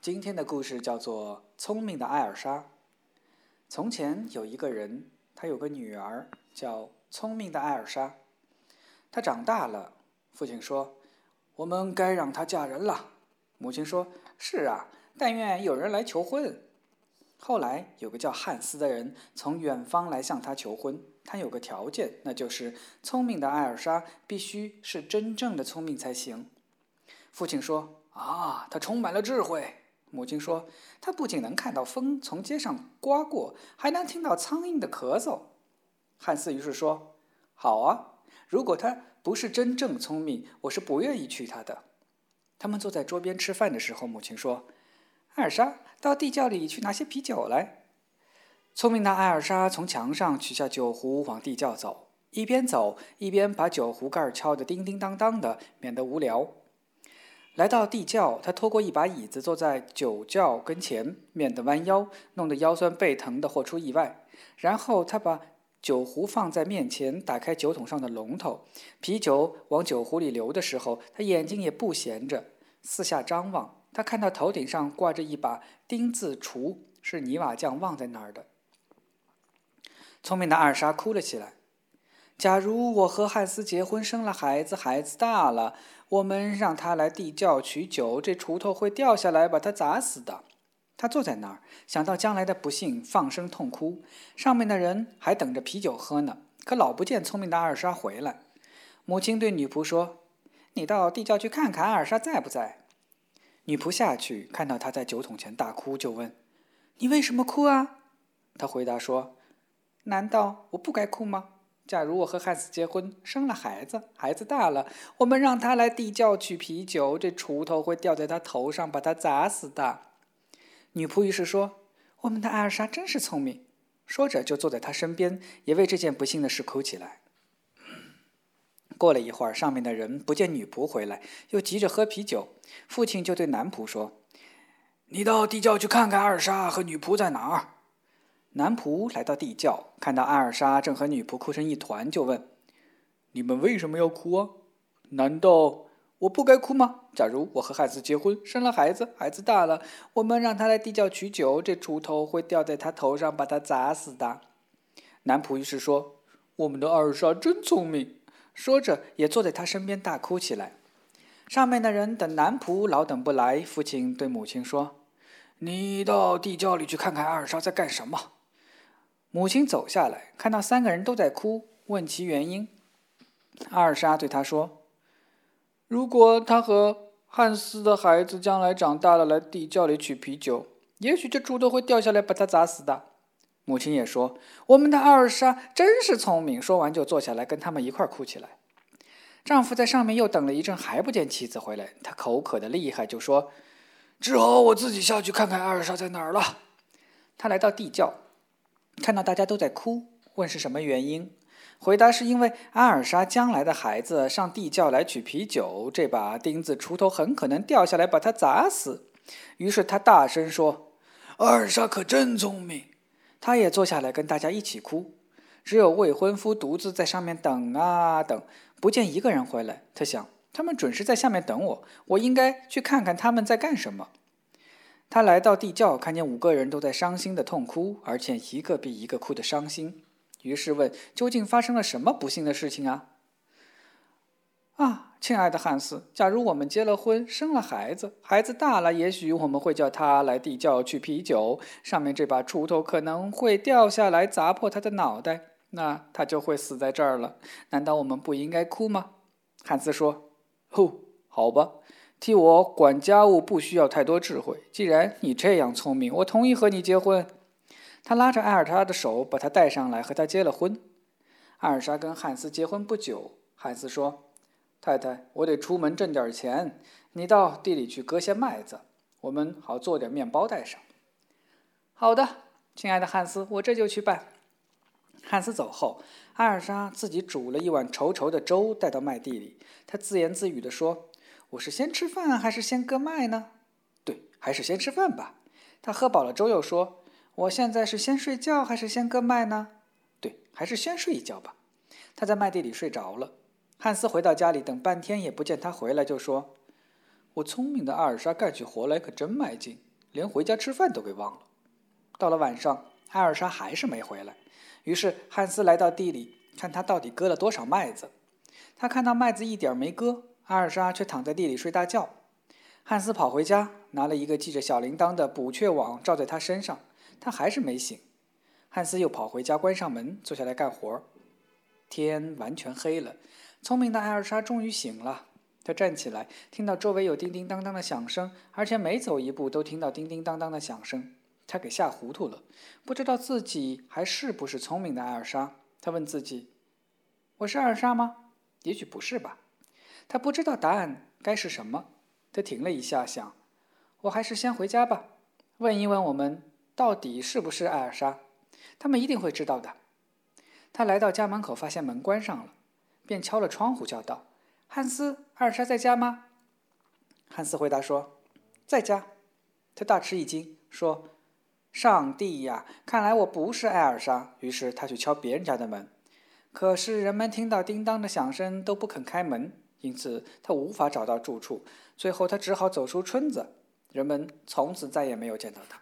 今天的故事叫做《聪明的艾尔莎》。从前有一个人，他有个女儿叫聪明的艾尔莎。她长大了，父亲说：“我们该让她嫁人了。”母亲说：“是啊，但愿有人来求婚。”后来有个叫汉斯的人从远方来向她求婚，他有个条件，那就是聪明的艾尔莎必须是真正的聪明才行。父亲说：“啊，她充满了智慧。”母亲说：“她不仅能看到风从街上刮过，还能听到苍蝇的咳嗽。”汉斯于是说：“好啊，如果他不是真正聪明，我是不愿意娶他的。”他们坐在桌边吃饭的时候，母亲说：“艾尔莎，到地窖里去拿些啤酒来。”聪明的艾尔莎从墙上取下酒壶，往地窖走，一边走一边把酒壶盖敲得叮叮当当的，免得无聊。来到地窖，他拖过一把椅子，坐在酒窖跟前，面的弯腰，弄得腰酸背疼的，或出意外。然后他把酒壶放在面前，打开酒桶上的龙头，啤酒往酒壶里流的时候，他眼睛也不闲着，四下张望。他看到头顶上挂着一把钉子锄，是泥瓦匠忘在那儿的。聪明的二莎哭了起来。假如我和汉斯结婚，生了孩子，孩子大了，我们让他来地窖取酒，这锄头会掉下来，把他砸死的。他坐在那儿，想到将来的不幸，放声痛哭。上面的人还等着啤酒喝呢，可老不见聪明的二莎回来。母亲对女仆说：“你到地窖去看看，二莎在不在？”女仆下去，看到他在酒桶前大哭，就问：“你为什么哭啊？”他回答说：“难道我不该哭吗？”假如我和汉斯结婚，生了孩子，孩子大了，我们让他来地窖取啤酒，这锄头会掉在他头上，把他砸死的。女仆于是说：“我们的艾尔莎真是聪明。”说着就坐在他身边，也为这件不幸的事哭起来。过了一会儿，上面的人不见女仆回来，又急着喝啤酒，父亲就对男仆说：“你到地窖去看看艾尔莎和女仆在哪儿。”男仆来到地窖，看到艾尔莎正和女仆哭成一团，就问：“你们为什么要哭啊？难道我不该哭吗？假如我和汉斯结婚，生了孩子，孩子大了，我们让他来地窖取酒，这锄头会掉在他头上，把他砸死的。”男仆于是说：“我们的艾尔莎真聪明。”说着，也坐在他身边大哭起来。上面的人等男仆老等不来，父亲对母亲说：“你到地窖里去看看艾尔莎在干什么。”母亲走下来，看到三个人都在哭，问其原因。阿尔莎对他说：“如果他和汉斯的孩子将来长大了来地窖里取啤酒，也许这锄头会掉下来把他砸死的。”母亲也说：“我们的阿尔莎真是聪明。”说完就坐下来跟他们一块哭起来。丈夫在上面又等了一阵，还不见妻子回来，他口渴的厉害，就说：“只好我自己下去看看阿尔莎在哪儿了。”他来到地窖。看到大家都在哭，问是什么原因？回答是因为阿尔莎将来的孩子上地窖来取啤酒，这把钉子锄头很可能掉下来把他砸死。于是他大声说：“阿尔莎可真聪明。”他也坐下来跟大家一起哭。只有未婚夫独自在上面等啊等，不见一个人回来。他想，他们准是在下面等我，我应该去看看他们在干什么。他来到地窖，看见五个人都在伤心的痛哭，而且一个比一个哭得伤心。于是问：“究竟发生了什么不幸的事情啊？”啊，亲爱的汉斯，假如我们结了婚，生了孩子，孩子大了，也许我们会叫他来地窖取啤酒，上面这把锄头可能会掉下来砸破他的脑袋，那他就会死在这儿了。难道我们不应该哭吗？汉斯说：“哦，好吧。”替我管家务不需要太多智慧。既然你这样聪明，我同意和你结婚。他拉着艾尔莎的手，把她带上来，和她结了婚。艾尔莎跟汉斯结婚不久，汉斯说：“太太，我得出门挣点钱，你到地里去割些麦子，我们好做点面包带上。”好的，亲爱的汉斯，我这就去办。汉斯走后，艾尔莎自己煮了一碗稠稠的粥带到麦地里，她自言自语地说。我是先吃饭还是先割麦呢？对，还是先吃饭吧。他喝饱了粥，又说：“我现在是先睡觉还是先割麦呢？”对，还是先睡一觉吧。他在麦地里睡着了。汉斯回到家里，等半天也不见他回来，就说：“我聪明的阿尔莎干起活来可真卖劲。连回家吃饭都给忘了。到了晚上，艾尔莎还是没回来。于是汉斯来到地里，看他到底割了多少麦子。他看到麦子一点没割，艾尔莎却躺在地里睡大觉。汉斯跑回家，拿了一个系着小铃铛的捕雀网罩在他身上，他还是没醒。汉斯又跑回家，关上门，坐下来干活。天完全黑了，聪明的艾尔莎终于醒了。她站起来，听到周围有叮叮当当的响声，而且每走一步都听到叮叮当当的响声。她给吓糊涂了，不知道自己还是不是聪明的艾尔莎。她问自己：“我是艾尔莎吗？也许不是吧。”他不知道答案该是什么。他停了一下，想：“我还是先回家吧，问一问我们到底是不是艾尔莎，他们一定会知道的。”他来到家门口，发现门关上了，便敲了窗户，叫道：“汉斯，艾尔莎在家吗？”汉斯回答说：“在家。”他大吃一惊，说：“上帝呀，看来我不是艾尔莎。”于是他去敲别人家的门，可是人们听到叮当的响声都不肯开门。因此，他无法找到住处。最后，他只好走出村子。人们从此再也没有见到他。